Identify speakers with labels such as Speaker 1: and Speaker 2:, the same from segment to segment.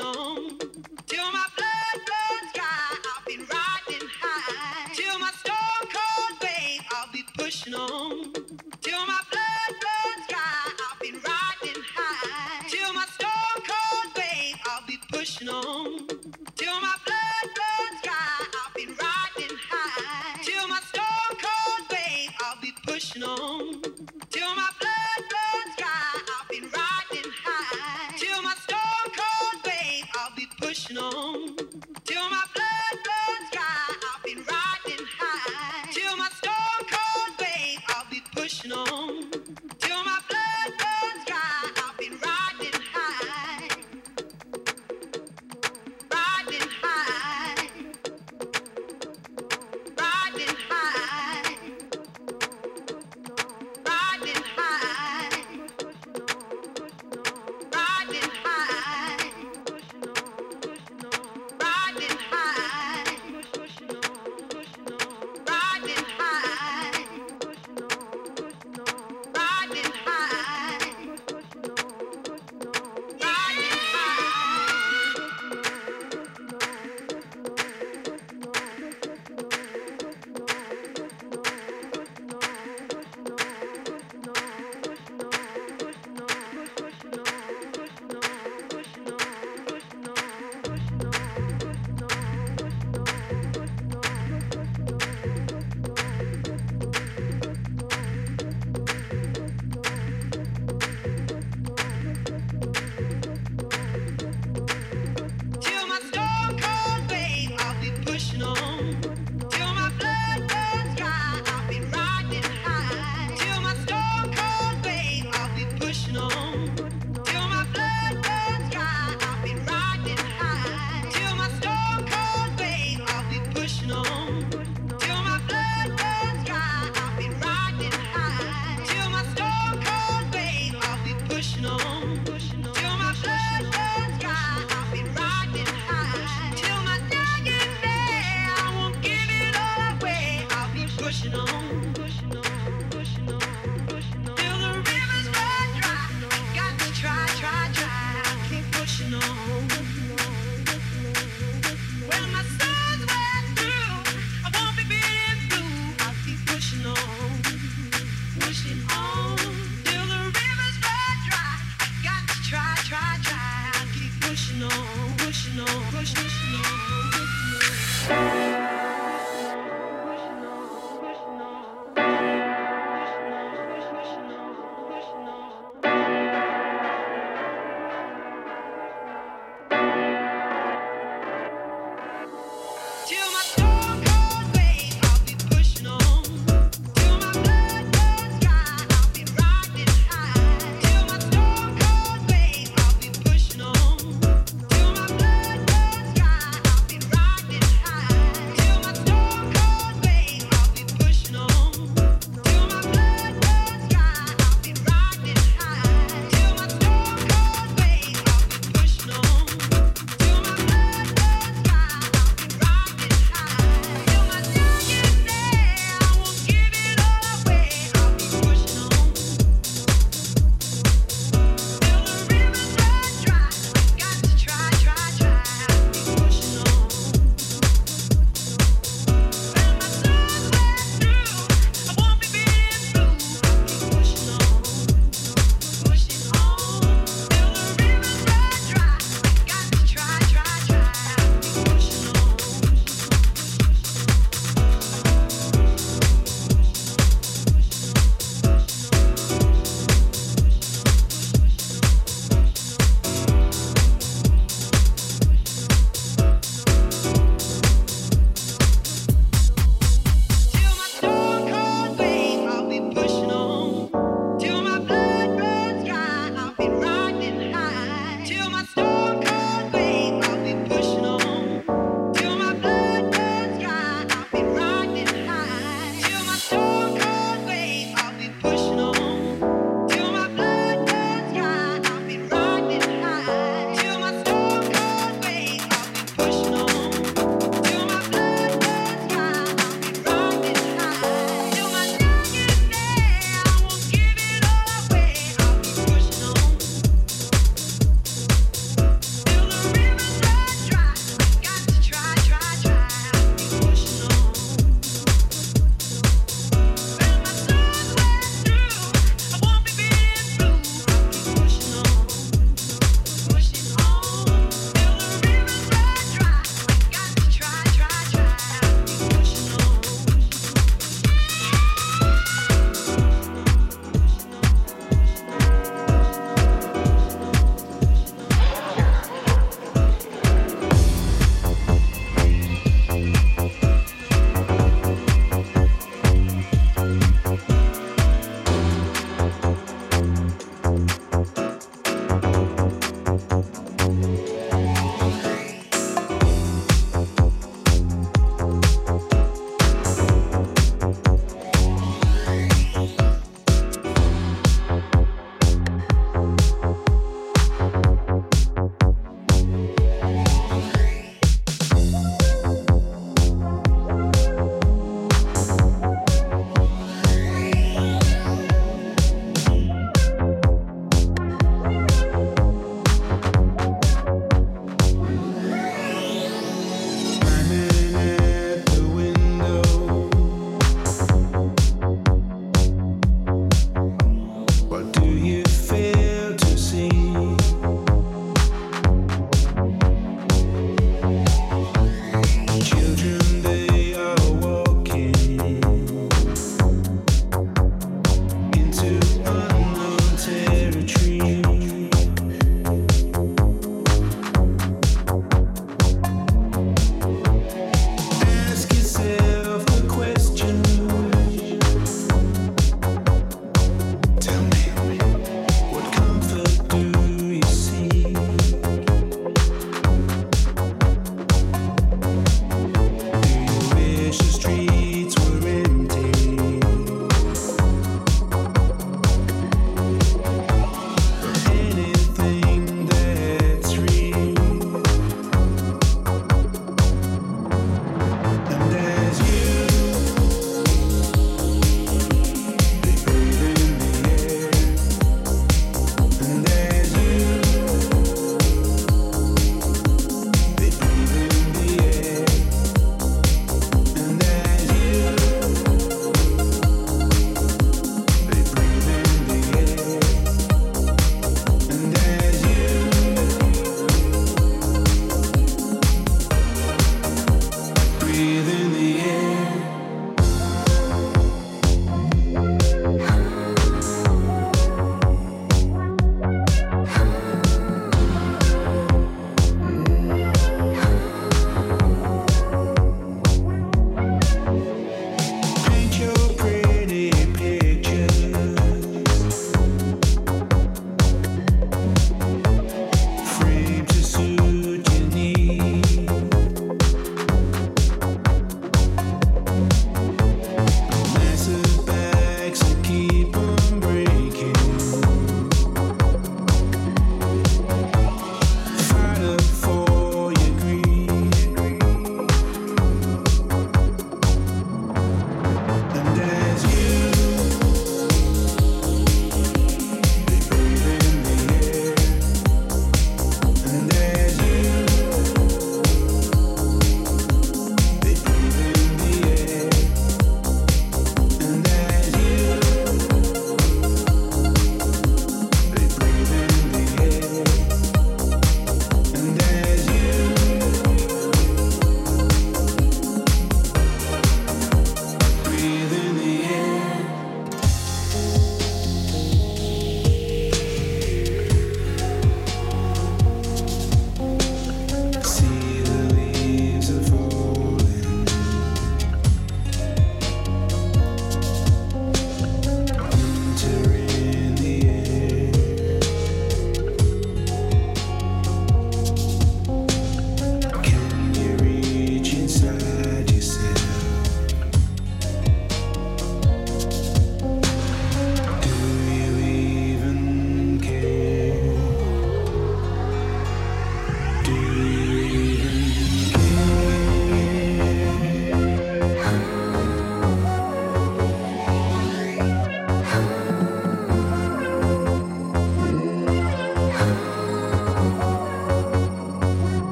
Speaker 1: on.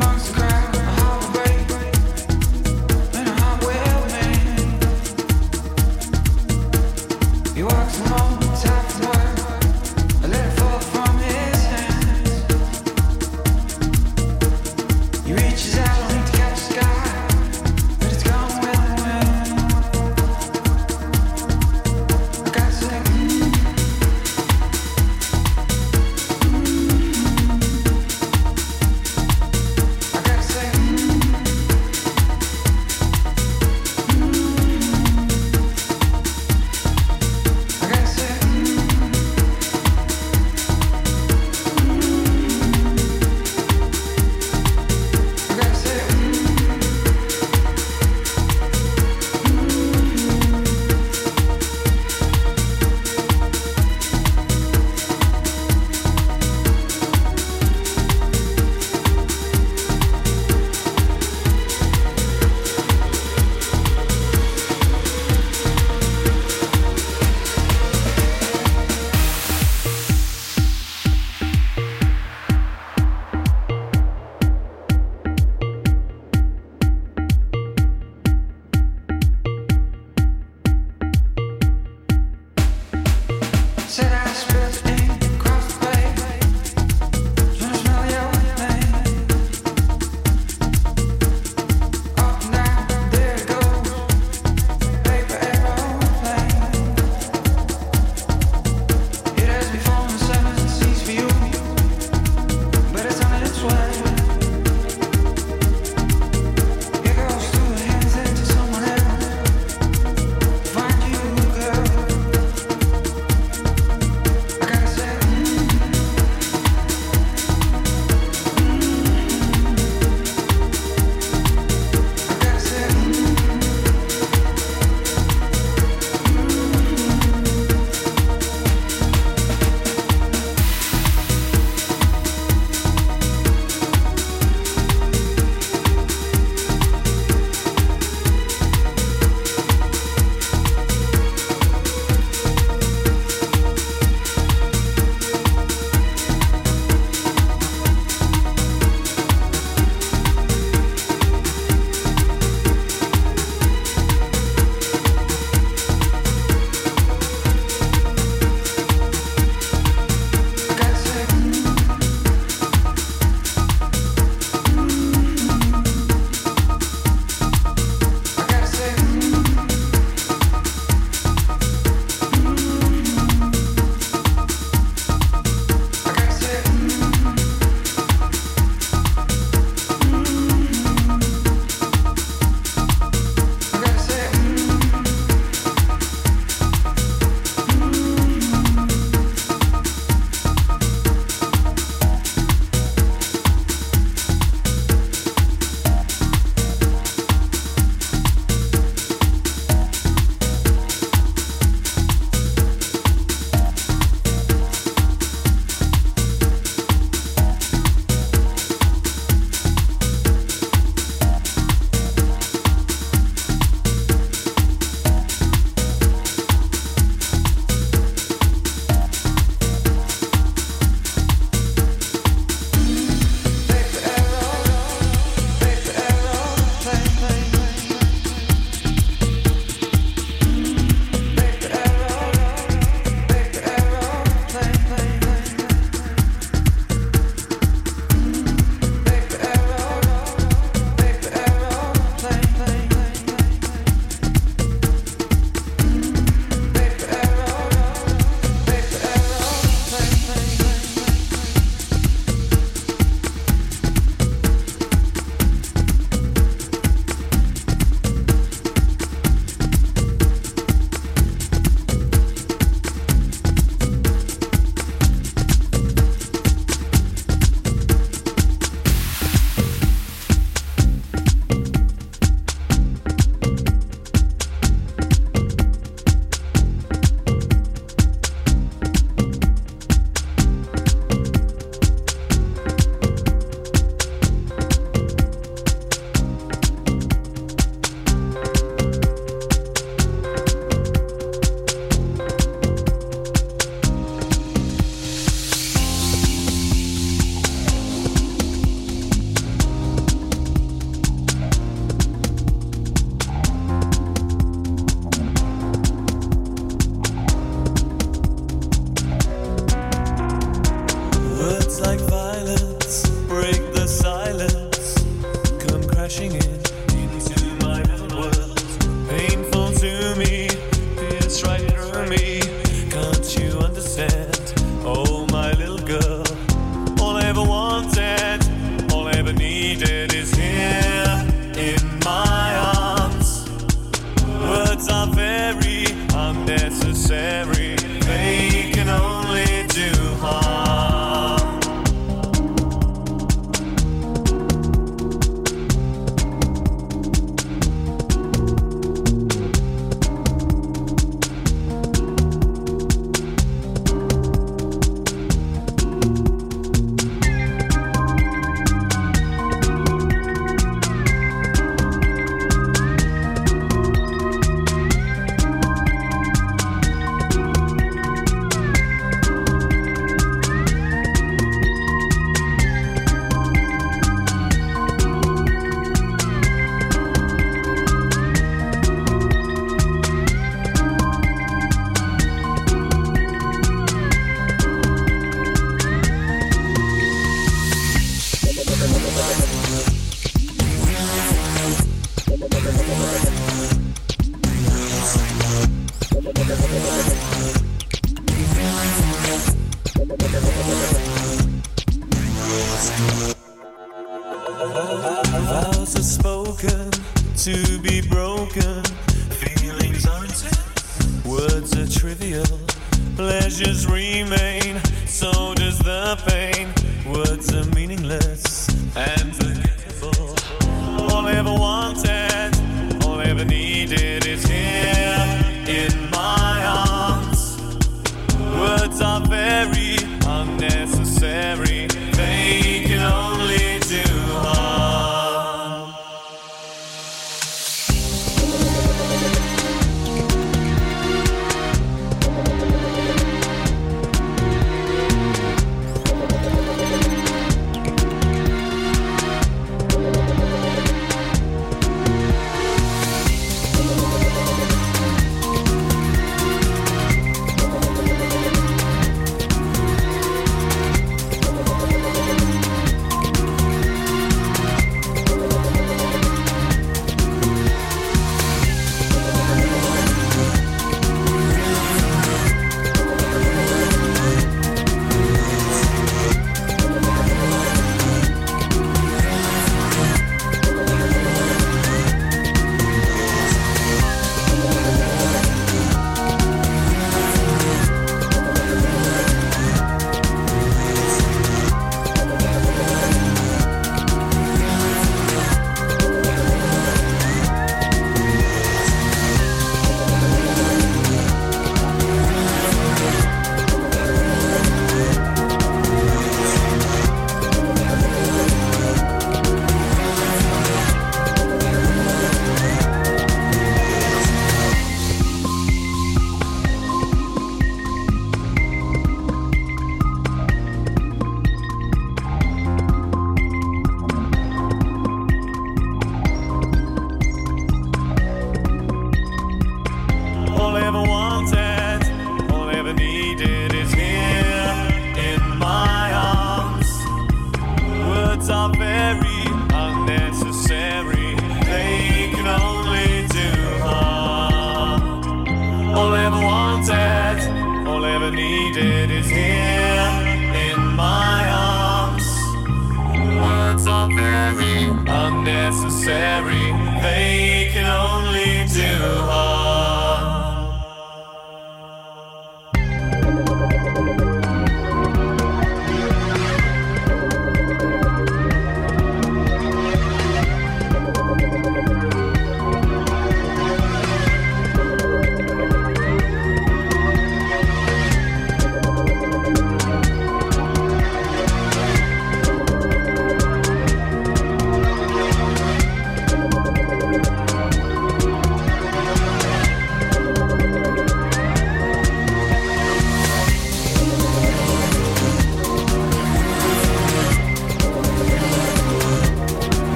Speaker 2: amongst crowds.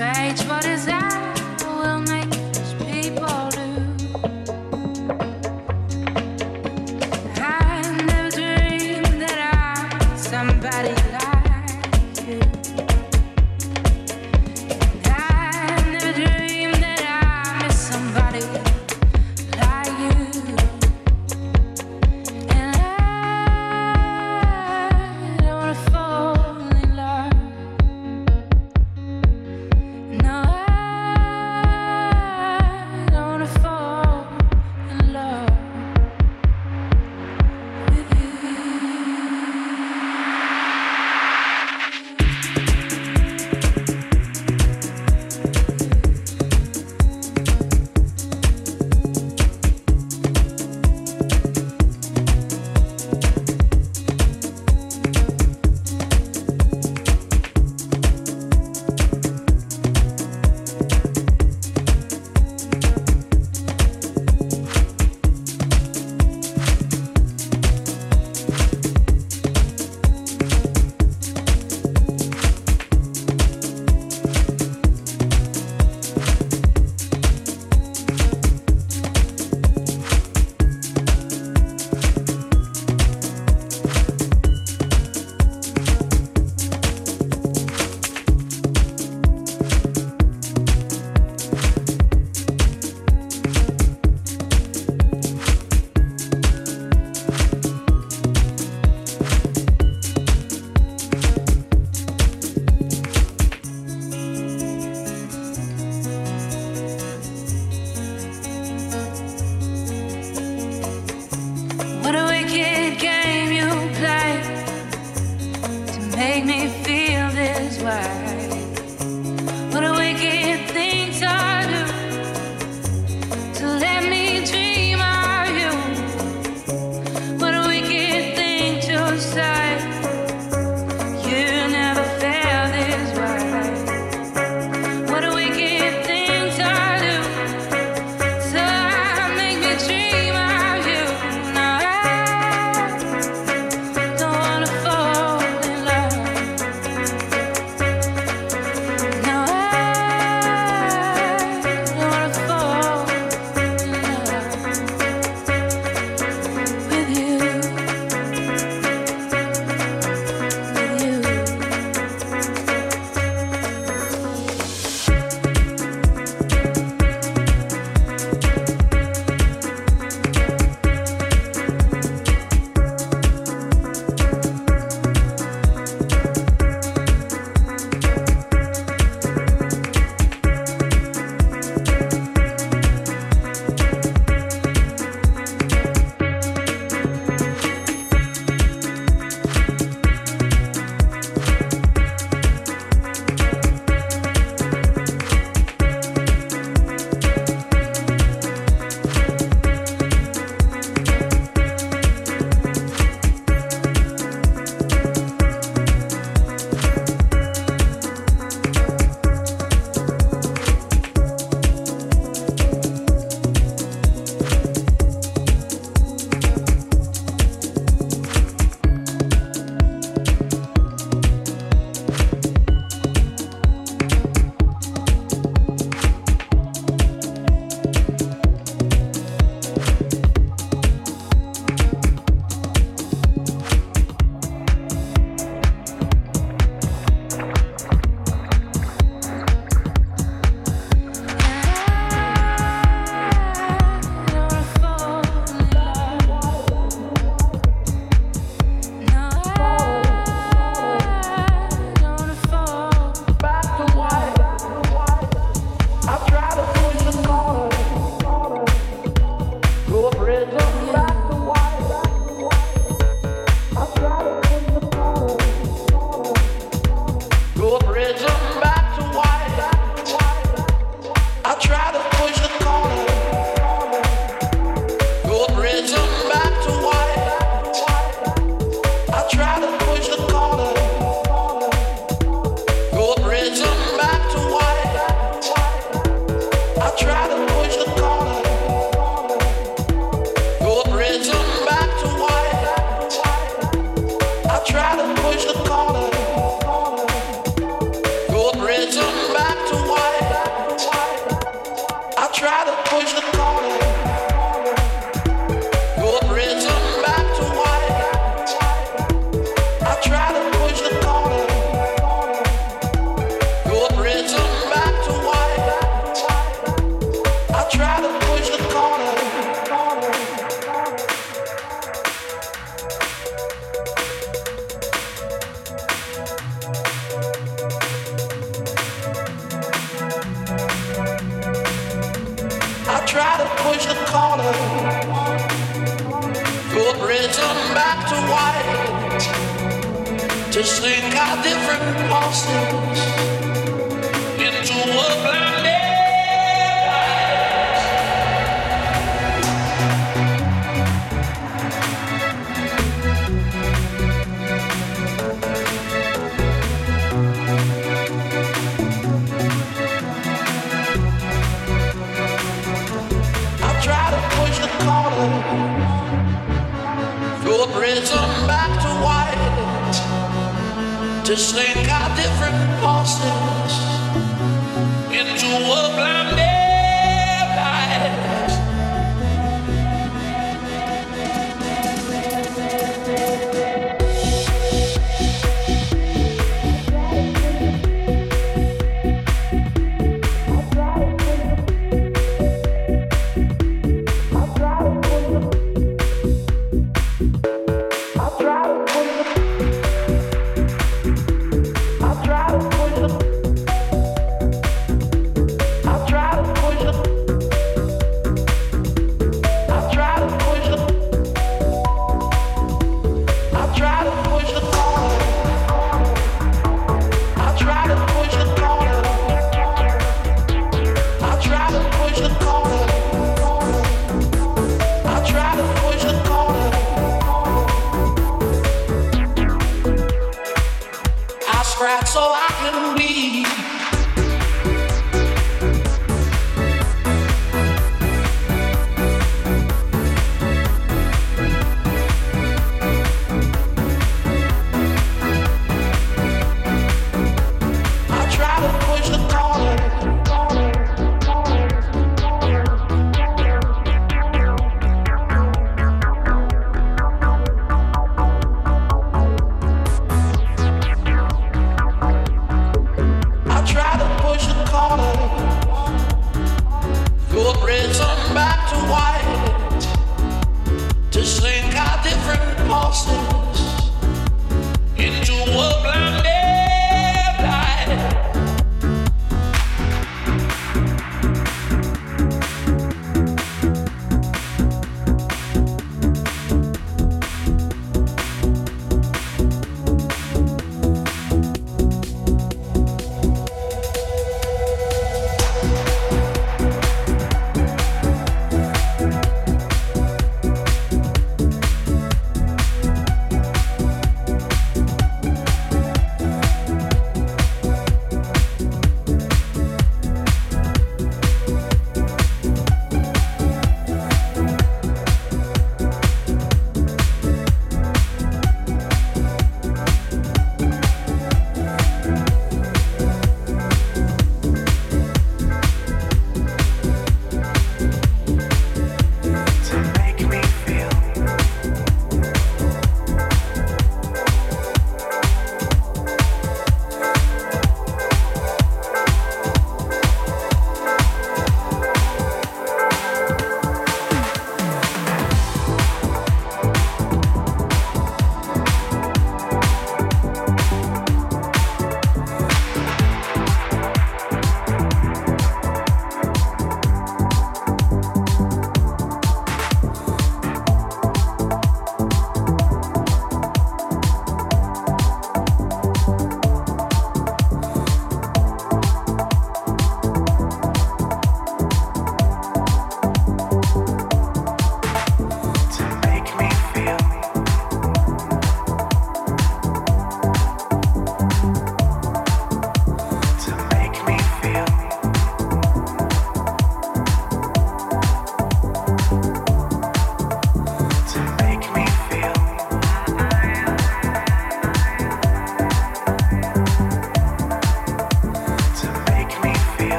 Speaker 3: strange, what is that?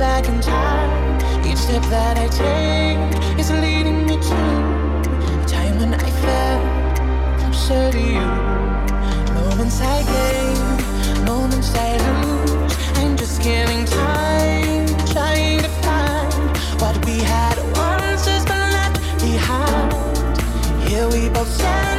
Speaker 4: back in time. Each step that I take is leading me to a time when I felt closer to you. Moments I gain, moments I lose. I'm just killing time, trying to find what we had once is left behind. Here we both stand.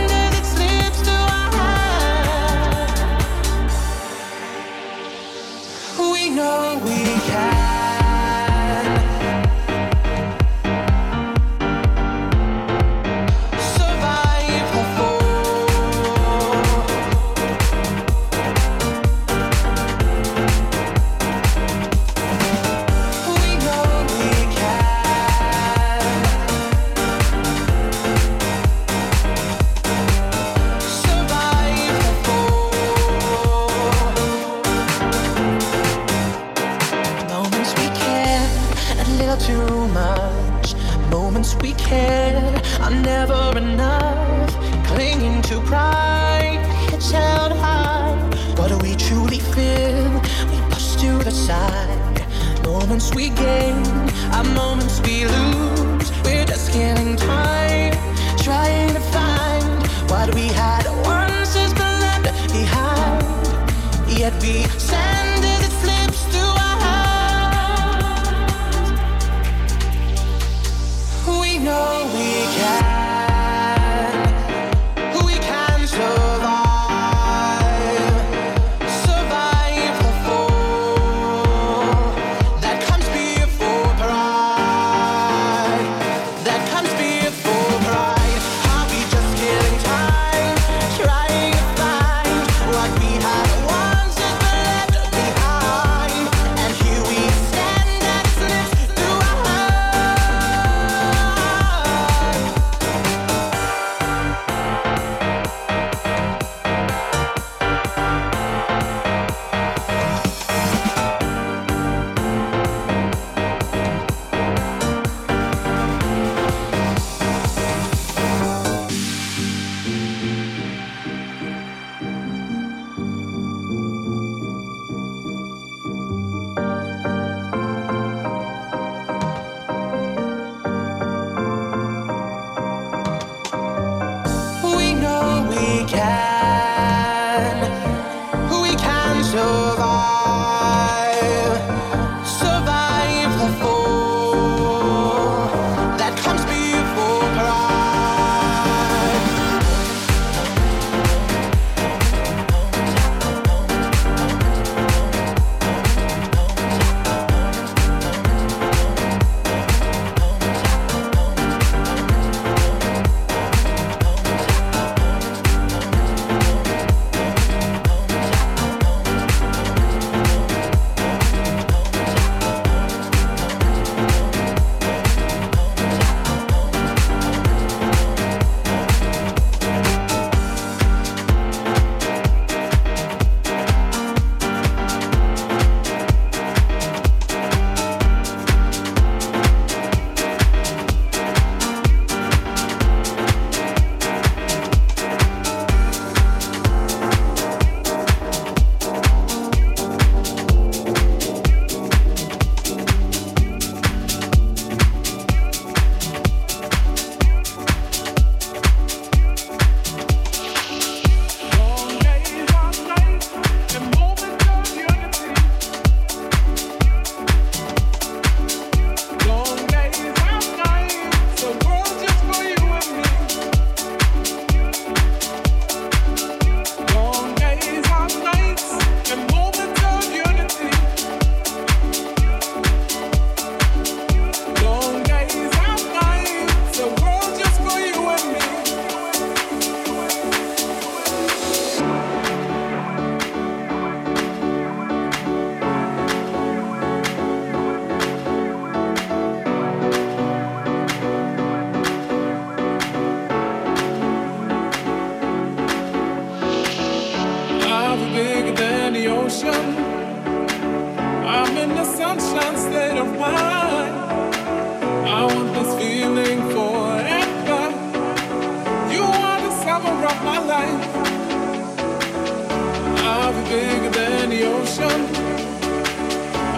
Speaker 5: the ocean.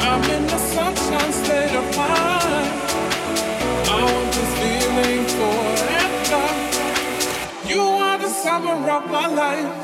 Speaker 5: I'm in the sunshine state of mind. I want this feeling forever. You are the summer of my life.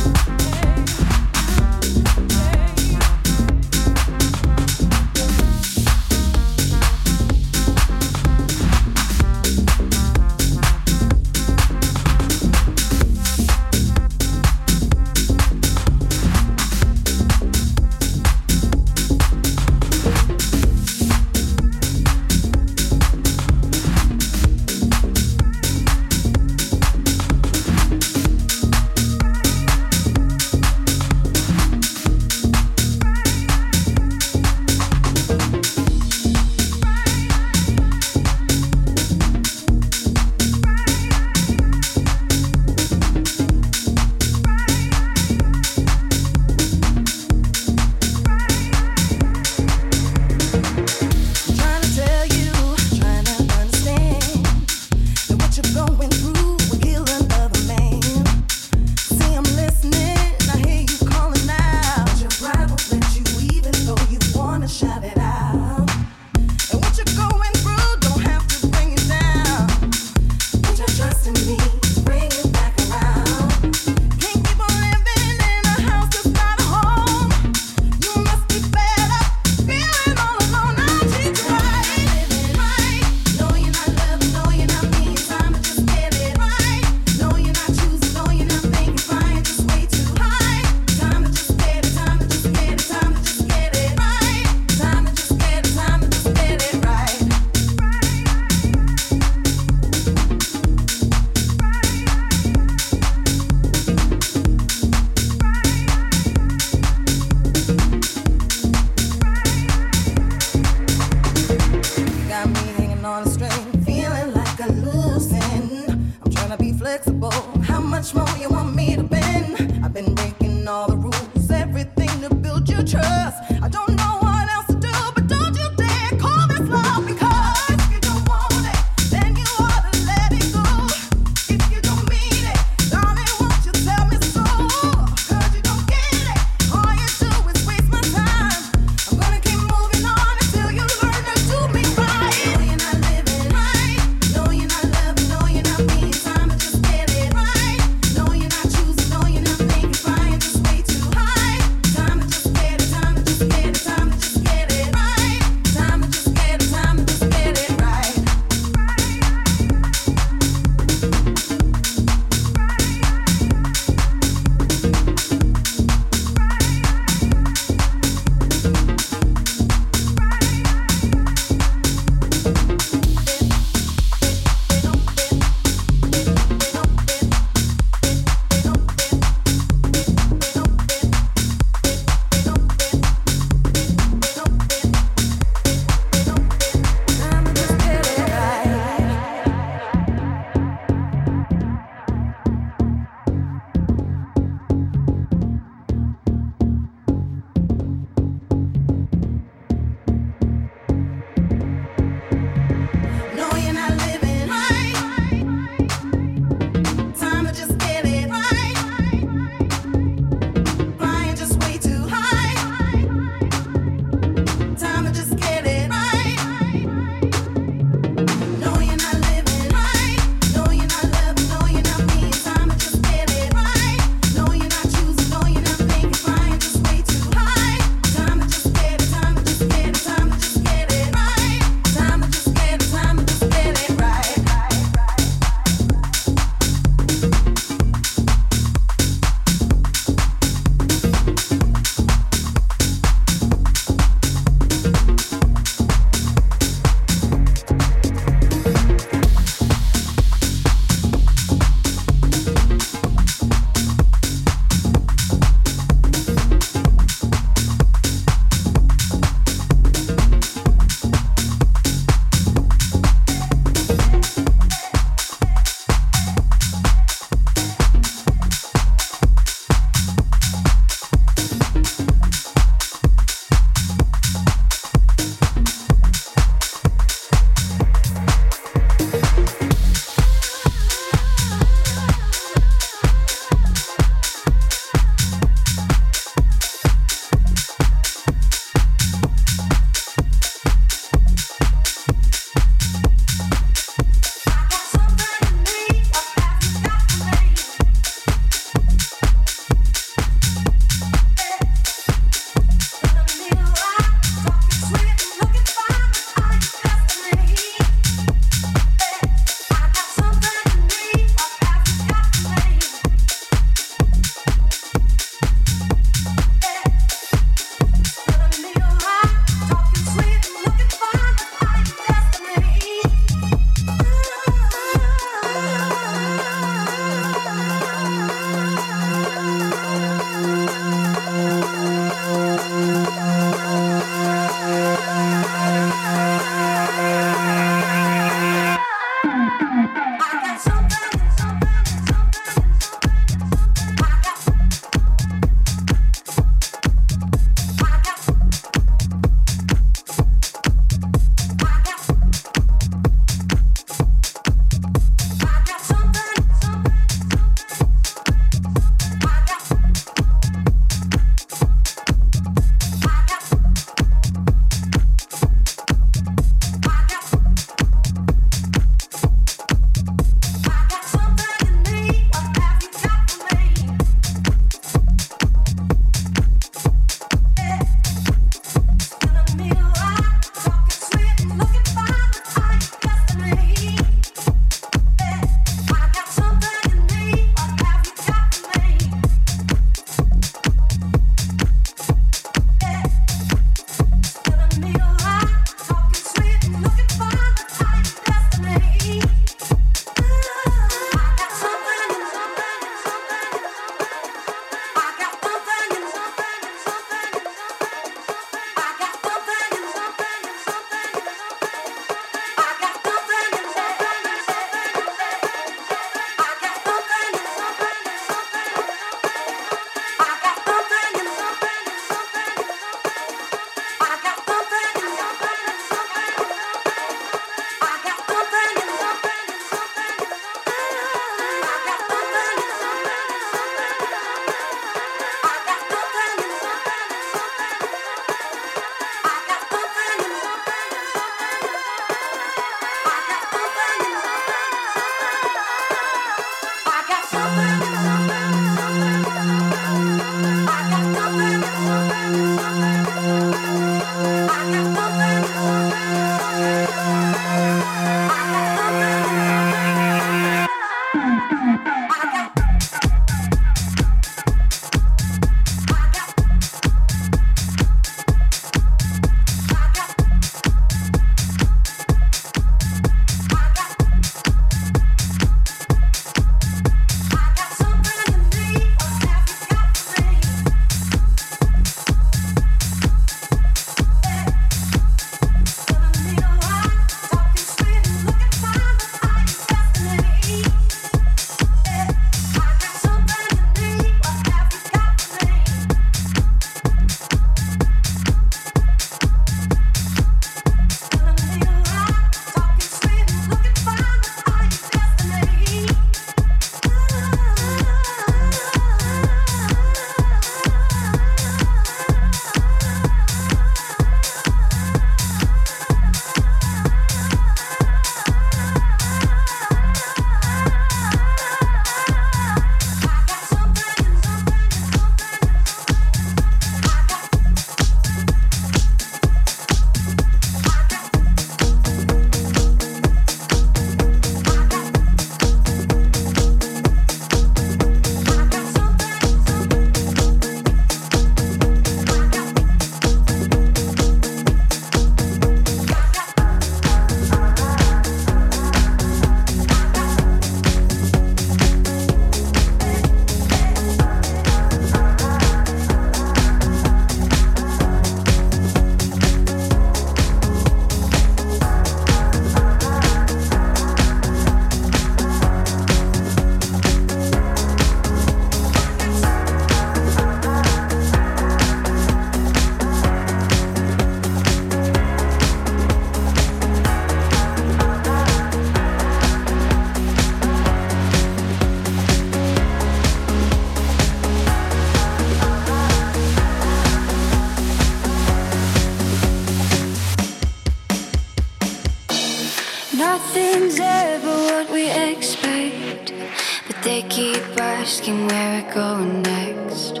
Speaker 6: asking where we're going next.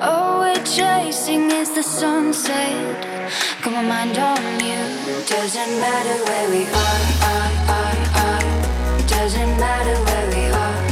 Speaker 6: All we're chasing is the sunset. Got my mind on you. Doesn't matter where we are, are, are, are. Doesn't matter where we are.